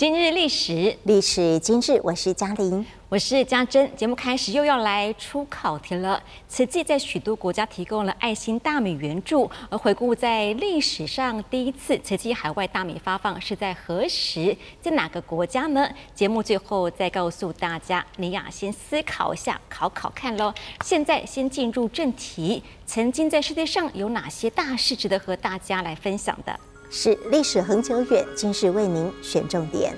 今日历史，历史今日，我是嘉玲，我是嘉珍。节目开始又要来出考题了。慈济在许多国家提供了爱心大米援助，而回顾在历史上第一次慈济海外大米发放是在何时，在哪个国家呢？节目最后再告诉大家，你呀先思考一下，考考看喽。现在先进入正题，曾经在世界上有哪些大事值得和大家来分享的？是历史恒久远，今日为您选重点。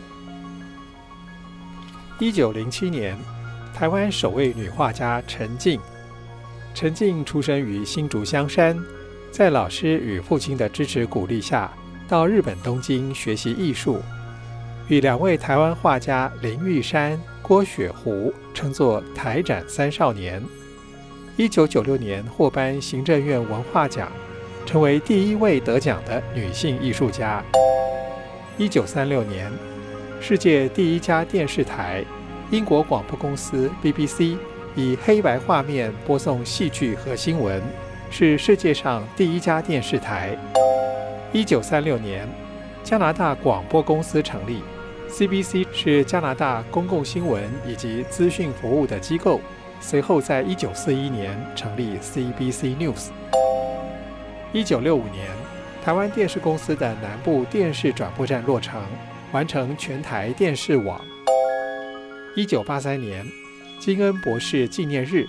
一九零七年，台湾首位女画家陈静。陈静出生于新竹香山，在老师与父亲的支持鼓励下，到日本东京学习艺术，与两位台湾画家林玉山、郭雪湖称作“台展三少年”。一九九六年获颁行政院文化奖。成为第一位得奖的女性艺术家。一九三六年，世界第一家电视台——英国广播公司 BBC，以黑白画面播送戏剧和新闻，是世界上第一家电视台。一九三六年，加拿大广播公司成立，CBC 是加拿大公共新闻以及资讯服务的机构。随后，在一九四一年成立 CBC News。一九六五年，台湾电视公司的南部电视转播站落成，完成全台电视网。一九八三年，金恩博士纪念日，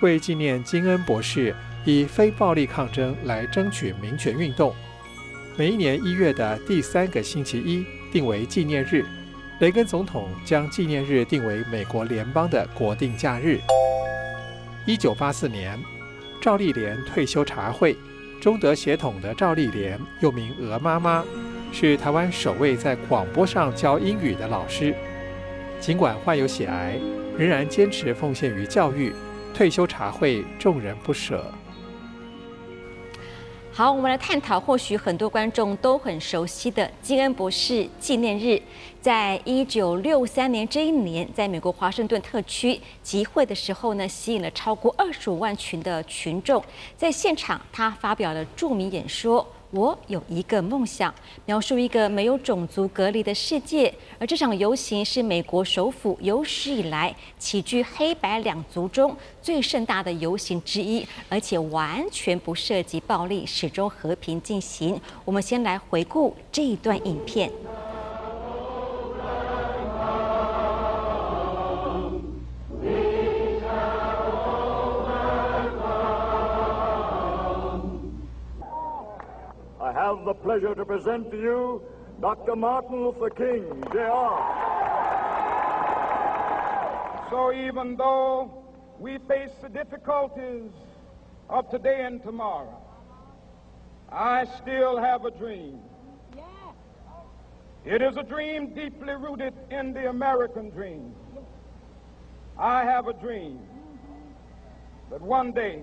为纪念金恩博士以非暴力抗争来争取民权运动，每一年一月的第三个星期一定为纪念日。雷根总统将纪念日定为美国联邦的国定假日。一九八四年，赵丽莲退休茶会。中德协统的赵丽莲，又名鹅妈妈，是台湾首位在广播上教英语的老师。尽管患有血癌，仍然坚持奉献于教育。退休茶会，众人不舍。好，我们来探讨，或许很多观众都很熟悉的金恩博士纪念日，在一九六三年这一年，在美国华盛顿特区集会的时候呢，吸引了超过二十五万群的群众，在现场他发表了著名演说。我有一个梦想，描述一个没有种族隔离的世界。而这场游行是美国首府有史以来齐聚黑白两族中最盛大的游行之一，而且完全不涉及暴力，始终和平进行。我们先来回顾这一段影片。I have the pleasure to present to you Dr. Martin Luther King, Jr. So even though we face the difficulties of today and tomorrow, I still have a dream. It is a dream deeply rooted in the American dream. I have a dream that one day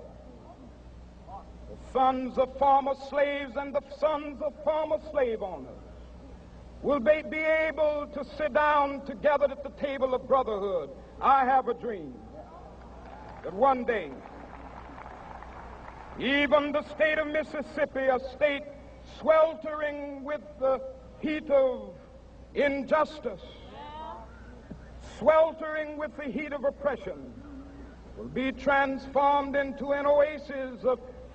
sons of former slaves and the sons of former slave owners will be, be able to sit down together at the table of brotherhood. I have a dream that one day, even the state of Mississippi, a state sweltering with the heat of injustice, sweltering with the heat of oppression, will be transformed into an oasis of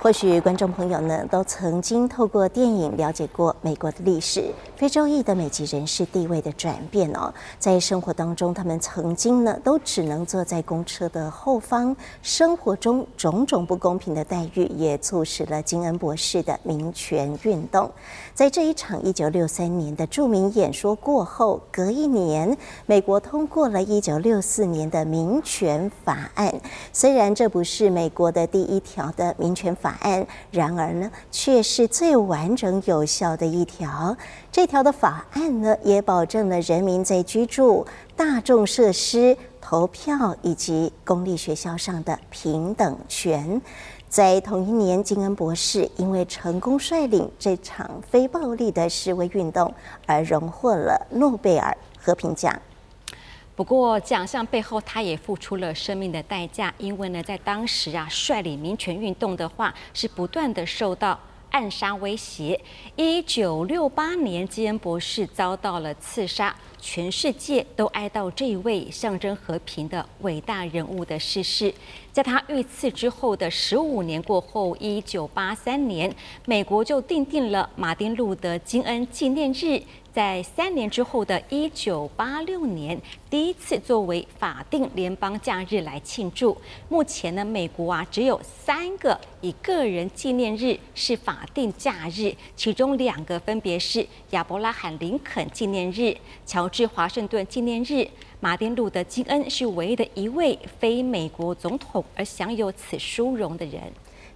或许观众朋友呢，都曾经透过电影了解过美国的历史，非洲裔的美籍人士地位的转变哦。在生活当中，他们曾经呢，都只能坐在公车的后方。生活中种种不公平的待遇，也促使了金恩博士的民权运动。在这一场一九六三年的著名演说过后，隔一年，美国通过了一九六四年的民权法案。虽然这不是美国的第一条的民权法法案，然而呢，却是最完整有效的一条。这条的法案呢，也保证了人民在居住、大众设施、投票以及公立学校上的平等权。在同一年，金恩博士因为成功率领这场非暴力的示威运动，而荣获了诺贝尔和平奖。不过，奖项背后他也付出了生命的代价，因为呢，在当时啊，率领民权运动的话，是不断的受到暗杀威胁。一九六八年，基恩博士遭到了刺杀。全世界都哀悼这一位象征和平的伟大人物的逝世。在他遇刺之后的十五年过后，一九八三年，美国就订定了马丁路德金恩纪念日。在三年之后的一九八六年，第一次作为法定联邦假日来庆祝。目前呢，美国啊只有三个以个人纪念日是法定假日，其中两个分别是亚伯拉罕林肯纪念日、乔至华盛顿纪念日。马丁路德金恩是唯一的一位非美国总统而享有此殊荣的人。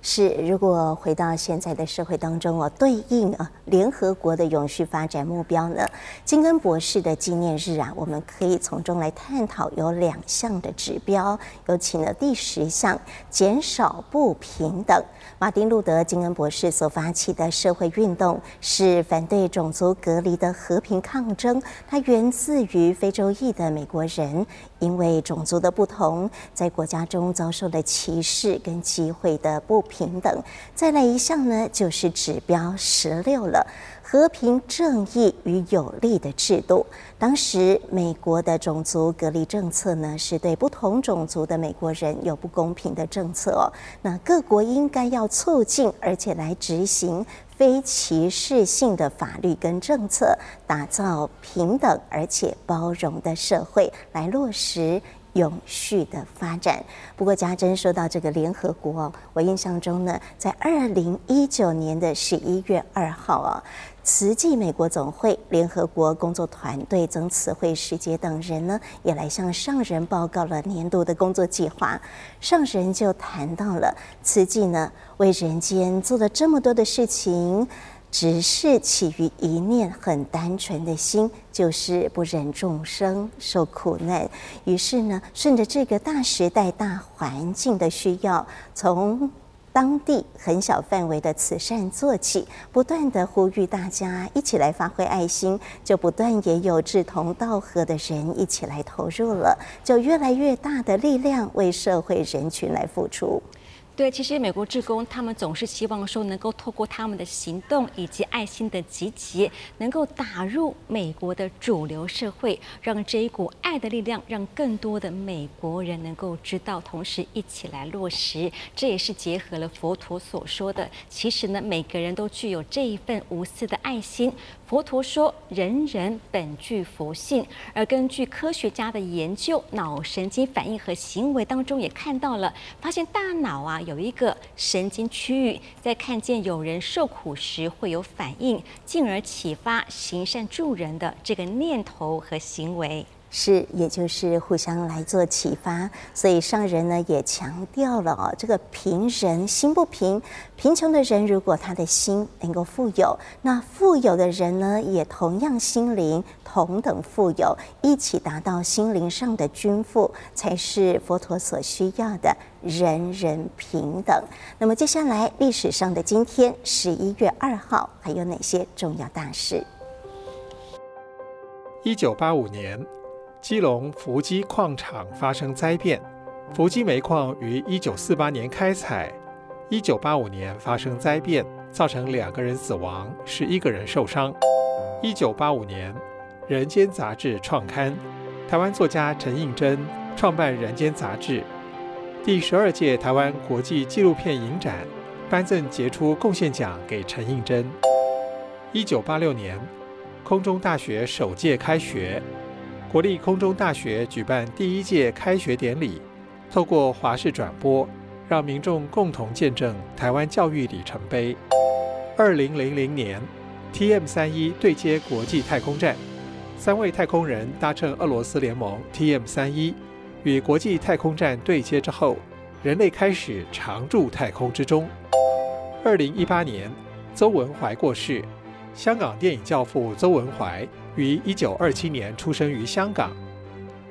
是，如果回到现在的社会当中哦，对应啊联合国的永续发展目标呢，金恩博士的纪念日啊，我们可以从中来探讨有两项的指标，尤其呢第十项减少不平等。马丁路德金恩博士所发起的社会运动是反对种族隔离的和平抗争，它源自于非洲裔的美国人。因为种族的不同，在国家中遭受了歧视跟机会的不平等。再来一项呢，就是指标十六了，和平、正义与有力的制度。当时美国的种族隔离政策呢，是对不同种族的美国人有不公平的政策。那各国应该要促进，而且来执行。非歧视性的法律跟政策，打造平等而且包容的社会，来落实永续的发展。不过，家珍说到这个联合国，我印象中呢，在二零一九年的十一月二号啊。慈济美国总会、联合国工作团队、曾慈惠师姐等人呢，也来向上人报告了年度的工作计划。上人就谈到了慈济呢，为人间做了这么多的事情，只是起于一念很单纯的心，就是不忍众生受苦难。于是呢，顺着这个大时代、大环境的需要，从当地很小范围的慈善做起，不断的呼吁大家一起来发挥爱心，就不断也有志同道合的人一起来投入了，就越来越大的力量为社会人群来付出。对，其实美国志工他们总是希望说，能够透过他们的行动以及爱心的集结，能够打入美国的主流社会，让这一股爱的力量，让更多的美国人能够知道，同时一起来落实。这也是结合了佛陀所说的，其实呢，每个人都具有这一份无私的爱心。佛陀说，人人本具佛性，而根据科学家的研究，脑神经反应和行为当中也看到了，发现大脑啊有一个神经区域，在看见有人受苦时会有反应，进而启发行善助人的这个念头和行为。是，也就是互相来做启发，所以上人呢也强调了哦，这个贫人心不贫，贫穷的人如果他的心能够富有，那富有的人呢也同样心灵同等富有，一起达到心灵上的均富，才是佛陀所需要的人人平等。那么接下来历史上的今天十一月二号还有哪些重要大事？一九八五年。基隆福基矿场发生灾变，福基煤矿于一九四八年开采，一九八五年发生灾变，造成两个人死亡，十一个人受伤。一九八五年，《人间》杂志创刊，台湾作家陈映真创办《人间》杂志。第十二届台湾国际纪录片影展，颁赠杰出贡献奖给陈映真。一九八六年，空中大学首届开学，国立空中大学举办第一届开学典礼，透过华视转播，让民众共同见证台湾教育里程碑。二零零零年，TM 三一对接国际太空站，三位太空人搭乘俄罗斯联盟 TM 三一与国际太空站对接之后，人类开始常驻太空之中。二零一八年，邹文怀过世。香港电影教父邹文怀于一九二七年出生于香港，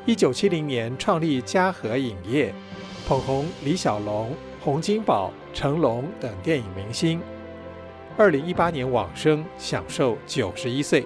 一九七零年创立嘉禾影业，捧红李小龙、洪金宝、成龙等电影明星。二零一八年往生，享寿九十一岁。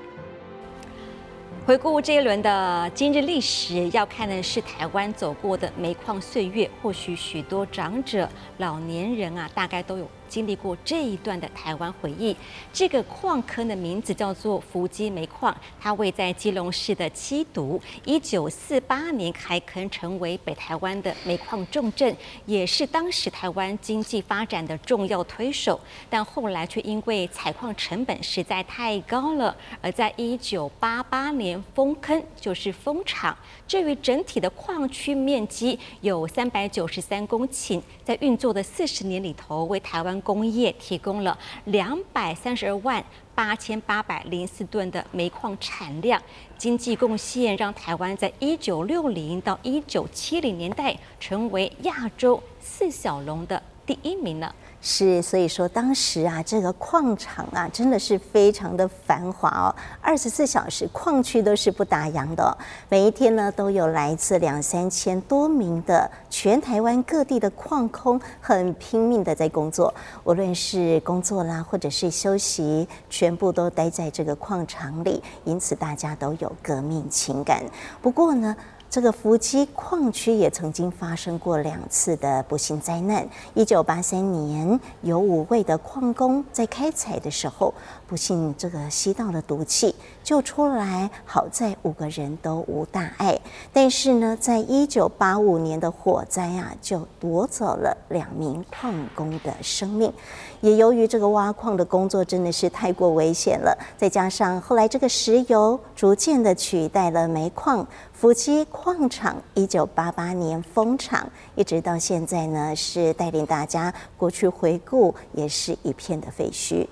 回顾这一轮的今日历史，要看的是台湾走过的煤矿岁月。或许许多长者、老年人啊，大概都有。经历过这一段的台湾回忆，这个矿坑的名字叫做福基煤矿，它位在基隆市的七堵。一九四八年开垦，成为北台湾的煤矿重镇，也是当时台湾经济发展的重要推手。但后来却因为采矿成本实在太高了，而在一九八八年封坑，就是封厂。至于整体的矿区面积有三百九十三公顷，在运作的四十年里头，为台湾工业提供了两百三十二万八千八百零四吨的煤矿产量，经济贡献让台湾在一九六零到一九七零年代成为亚洲四小龙的第一名了。是，所以说当时啊，这个矿场啊，真的是非常的繁华哦，二十四小时矿区都是不打烊的，每一天呢都有来自两三千多名的全台湾各地的矿工，很拼命的在工作，无论是工作啦，或者是休息，全部都待在这个矿场里，因此大家都有革命情感。不过呢。这个福基矿区也曾经发生过两次的不幸灾难。一九八三年，有五位的矿工在开采的时候，不幸这个吸到了毒气，救出来，好在五个人都无大碍。但是呢，在一九八五年的火灾啊，就夺走了两名矿工的生命。也由于这个挖矿的工作真的是太过危险了，再加上后来这个石油逐渐的取代了煤矿。福基矿场一九八八年封厂，一直到现在呢，是带领大家过去回顾，也是一片的废墟。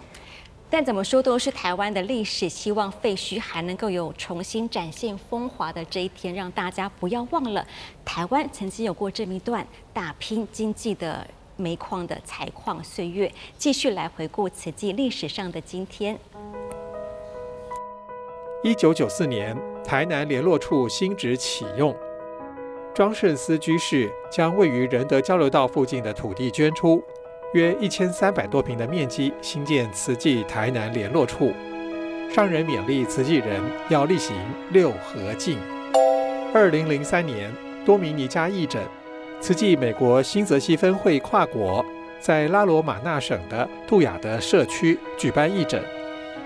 但怎么说都是台湾的历史，希望废墟还能够有重新展现风华的这一天，让大家不要忘了台湾曾经有过这么一段打拼经济的煤矿的采矿岁月。继续来回顾此际历史上的今天。一九九四年，台南联络处新址启用，庄顺思居士将位于仁德交流道附近的土地捐出，约一千三百多坪的面积，兴建慈济台南联络处。商人勉励慈济人要力行六和敬。二零零三年，多米尼加义诊，慈济美国新泽西分会跨国在拉罗马纳省的杜雅德社区举办义诊。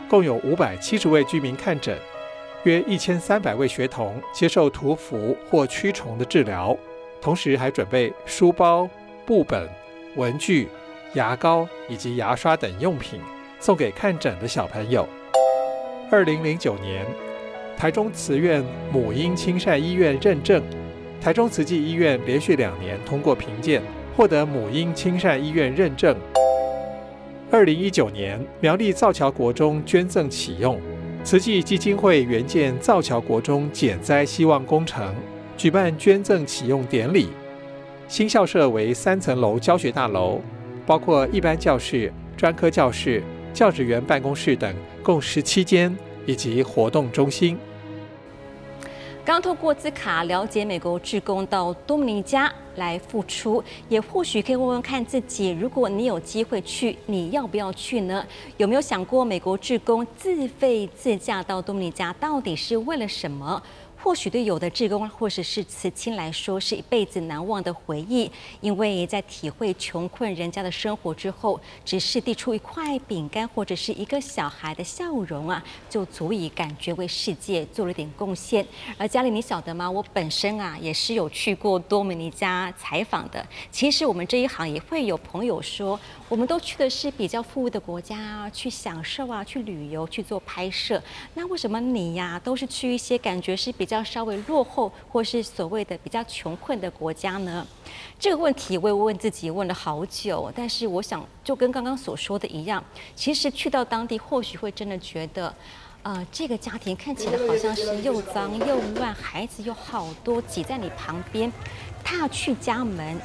共有五百七十位居民看诊，约一千三百位学童接受涂氟或驱虫的治疗，同时还准备书包、布本、文具、牙膏以及牙刷等用品送给看诊的小朋友。二零零九年，台中慈院母婴亲善医院认证，台中慈济医院连续两年通过评鉴，获得母婴亲善医院认证。二零一九年，苗栗造桥国中捐赠启用，慈济基金会援建造桥国中减灾希望工程，举办捐赠启用典礼。新校舍为三层楼教学大楼，包括一般教室、专科教室、教职员办公室等，共十七间，以及活动中心。刚透过资卡了解美国志工到多米尼加来付出，也或许可以问问看自己，如果你有机会去，你要不要去呢？有没有想过美国志工自费自驾到多米尼加到底是为了什么？或许对有的志工或者是慈亲来说是一辈子难忘的回忆，因为在体会穷困人家的生活之后，只是递出一块饼干或者是一个小孩的笑容啊，就足以感觉为世界做了点贡献。而佳丽，你晓得吗？我本身啊也是有去过多米尼加采访的。其实我们这一行也会有朋友说，我们都去的是比较富裕的国家啊，去享受啊，去旅游，去做拍摄。那为什么你呀，都是去一些感觉是比较稍微落后，或是所谓的比较穷困的国家呢？这个问题我也问自己问了好久，但是我想就跟刚刚所说的一样，其实去到当地，或许会真的觉得。呃，这个家庭看起来好像是又脏又乱，孩子有好多挤在你旁边，踏去家门。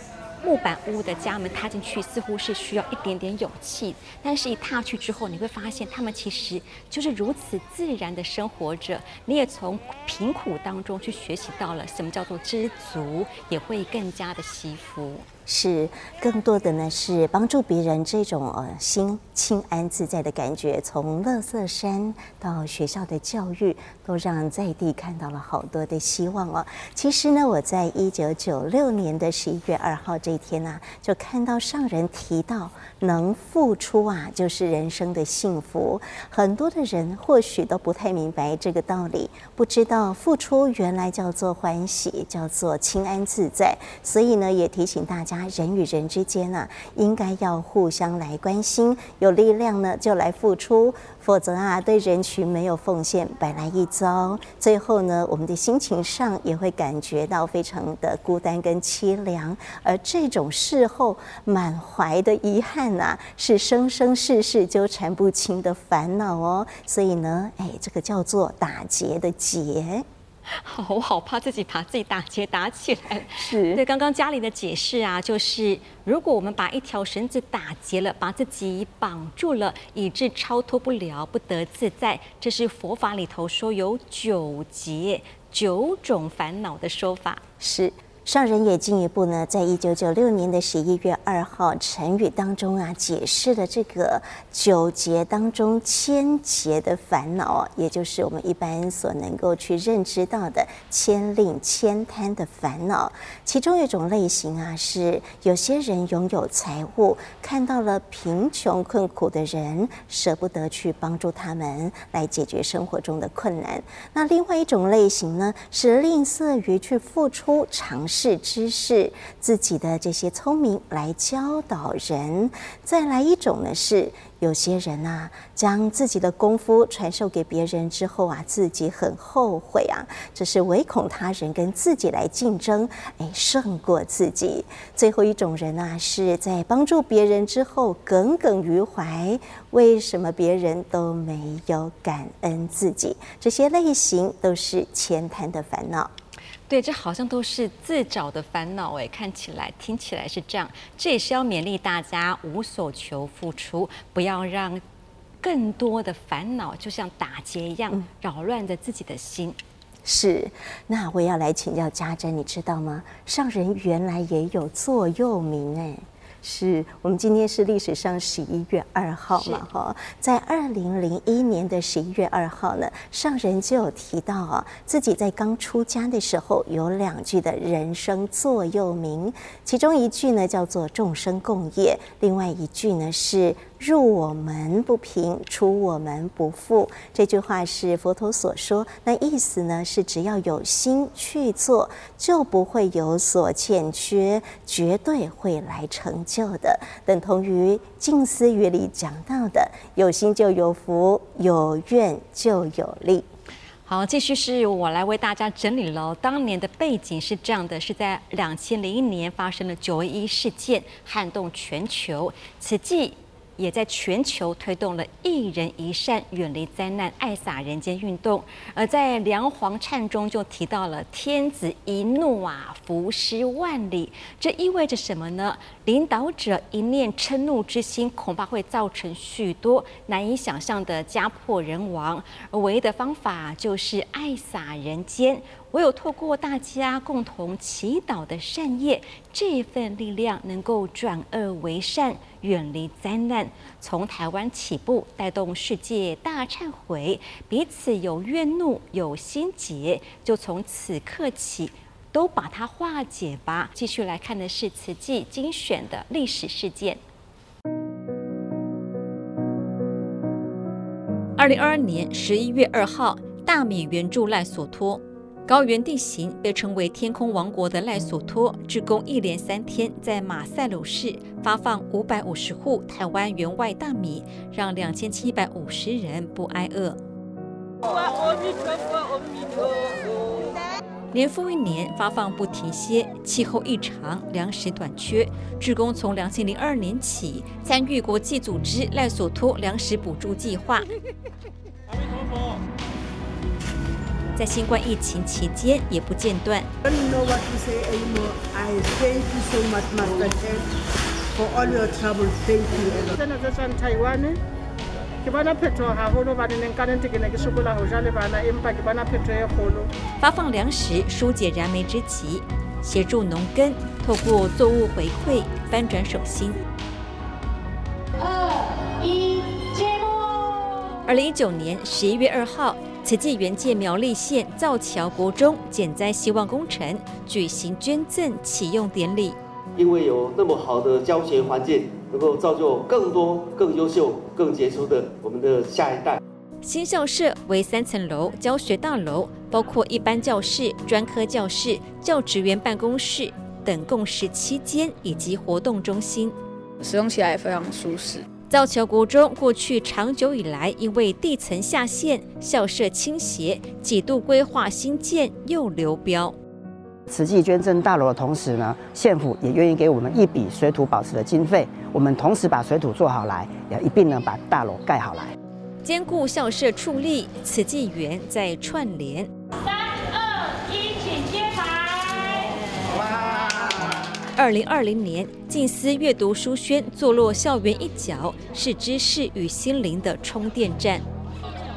木板屋的家门踏进去，似乎是需要一点点勇气，但是一踏去之后，你会发现他们其实就是如此自然的生活着。你也从贫苦当中去学习到了什么叫做知足，也会更加的惜福。是，更多的呢是帮助别人这种呃心清安自在的感觉。从乐色山到学校的教育，都让在地看到了好多的希望哦。其实呢，我在一九九六年的十一月二号这一天呢、啊，就看到上人提到，能付出啊，就是人生的幸福。很多的人或许都不太明白这个道理，不知道付出原来叫做欢喜，叫做清安自在。所以呢，也提醒大家。人与人之间啊，应该要互相来关心，有力量呢就来付出，否则啊，对人群没有奉献，白来一遭。最后呢，我们的心情上也会感觉到非常的孤单跟凄凉，而这种事后满怀的遗憾啊，是生生世世纠缠不清的烦恼哦。所以呢，哎，这个叫做打结的结。好，我好怕自己把自己打结打起来。是对刚刚嘉玲的解释啊，就是如果我们把一条绳子打结了，把自己绑住了，以致超脱不了，不得自在，这是佛法里头说有九结、九种烦恼的说法。是。上人也进一步呢，在一九九六年的十一月二号晨语当中啊，解释了这个九劫当中千劫的烦恼，也就是我们一般所能够去认知到的千吝千贪的烦恼。其中一种类型啊，是有些人拥有财物，看到了贫穷困苦的人，舍不得去帮助他们来解决生活中的困难。那另外一种类型呢，是吝啬于去付出尝是知识自己的这些聪明来教导人，再来一种呢，是有些人啊，将自己的功夫传授给别人之后啊，自己很后悔啊，这是唯恐他人跟自己来竞争，哎，胜过自己。最后一种人啊，是在帮助别人之后耿耿于怀，为什么别人都没有感恩自己？这些类型都是慳贪的烦恼。对，这好像都是自找的烦恼哎，看起来、听起来是这样。这也是要勉励大家无所求付出，不要让更多的烦恼就像打结一样扰乱着自己的心。嗯、是，那我要来请教家珍，你知道吗？上人原来也有座右铭哎。是我们今天是历史上十一月二号嘛？哈，在二零零一年的十一月二号呢，上人就有提到啊，自己在刚出家的时候有两句的人生座右铭，其中一句呢叫做“众生共业”，另外一句呢是。入我门不贫，出我门不富。这句话是佛陀所说，那意思呢是只要有心去做，就不会有所欠缺，绝对会来成就的。等同于静思语里讲到的：有心就有福，有愿就有力。好，继续是我来为大家整理了。当年的背景是这样的：是在两千零一年发生了九一一事件，撼动全球。此际。也在全球推动了一人一善，远离灾难，爱洒人间运动。而在梁皇忏中就提到了天子一怒啊，伏尸万里。这意味着什么呢？领导者一念嗔怒之心，恐怕会造成许多难以想象的家破人亡。而唯一的方法就是爱洒人间。唯有透过大家共同祈祷的善业，这份力量能够转恶为善，远离灾难。从台湾起步，带动世界大忏悔，彼此有怨怒，有心结，就从此刻起，都把它化解吧。继续来看的是慈济精选的历史事件。二零二二年十一月二号，大米援助赖索托。高原地形被称为“天空王国”的赖索托，志工一连三天在马赛鲁市发放五百五十户台湾援外大米，让两千七百五十人不挨饿。年复一年发放不停歇，气候异常，粮食短缺。志工从两千零二年起参与国际组织赖索托粮食补助计划。在新冠疫情期间也不间断。发放粮食疏解燃眉之急，协助农耕透过作物回馈翻转手心。二零一九年十一月二号。慈济原界苗栗县造桥国中减灾希望工程举行捐赠启用典礼。因为有那么好的教学环境，能够造就更多更优秀、更杰出的我们的下一代。新校舍为三层楼教学大楼，包括一般教室、专科教室、教职员办公室等，共十七间，以及活动中心，使用起来也非常舒适。造桥国中过去长久以来因为地层下陷、校舍倾斜，几度规划新建又流标。慈济捐赠大楼的同时呢，县府也愿意给我们一笔水土保持的经费，我们同时把水土做好来，也一并呢把大楼盖好来。兼顾校舍矗立，慈济园在串联。二零二零年，静思阅读书轩坐落校园一角，是知识与心灵的充电站。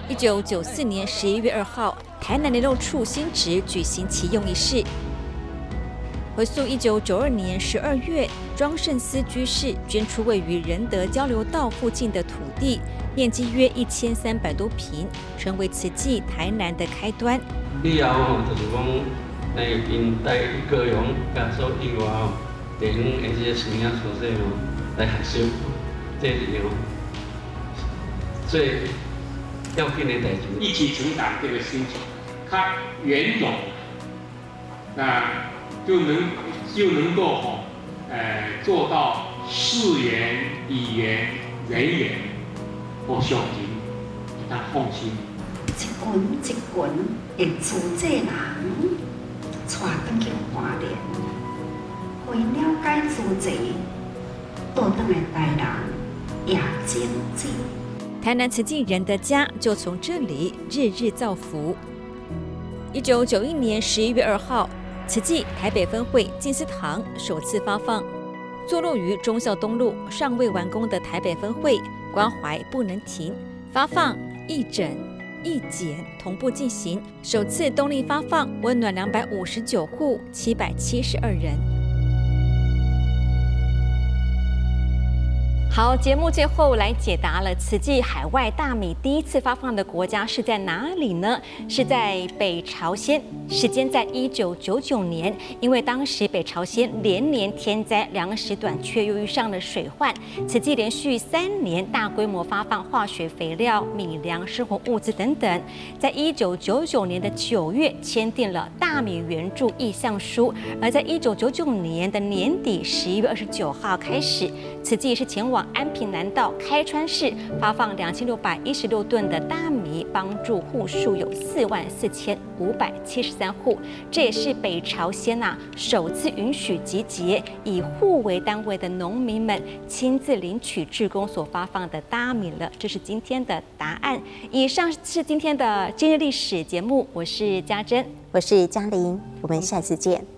一九九四年十一月二号，台南联络处新址举行启用仪式。回溯一九九二年十二月，庄圣思居士捐出位于仁德交流道附近的土地，面积约一千三百多坪，成为此济台南的开端。地方的这些村仔所在哦，来学习，这里哦，最要紧的代志，一起成长这个心情，它圆融，那就能就能够吼，呃，做到事缘、语言、人缘，我相信，他放心。一群一群的组织人，带登去花莲。为了解自己，多的台南也经济。台南慈济人的家就从这里日日造福。一九九一年十一月二号，慈济台北分会静思堂首次发放。坐落于忠孝东路尚未完工的台北分会，关怀不能停，发放义诊、一检同步进行。首次动力发放，温暖两百五十九户七百七十二人。好，节目最后来解答了慈济海外大米第一次发放的国家是在哪里呢？是在北朝鲜，时间在一九九九年。因为当时北朝鲜连年天灾，粮食短缺，又遇上了水患，慈济连续三年大规模发放化学肥料、米粮、生活物资等等。在一九九九年的九月签订了大米援助意向书，而在一九九九年的年底十一月二十九号开始，慈济是前往。安平南道开川市发放两千六百一十六吨的大米，帮助户数有四万四千五百七十三户。这也是北朝鲜呐、啊、首次允许集结以户为单位的农民们亲自领取志工所发放的大米了。这是今天的答案。以上是今天的今日历史节目，我是嘉珍，我是嘉玲，我们下次见。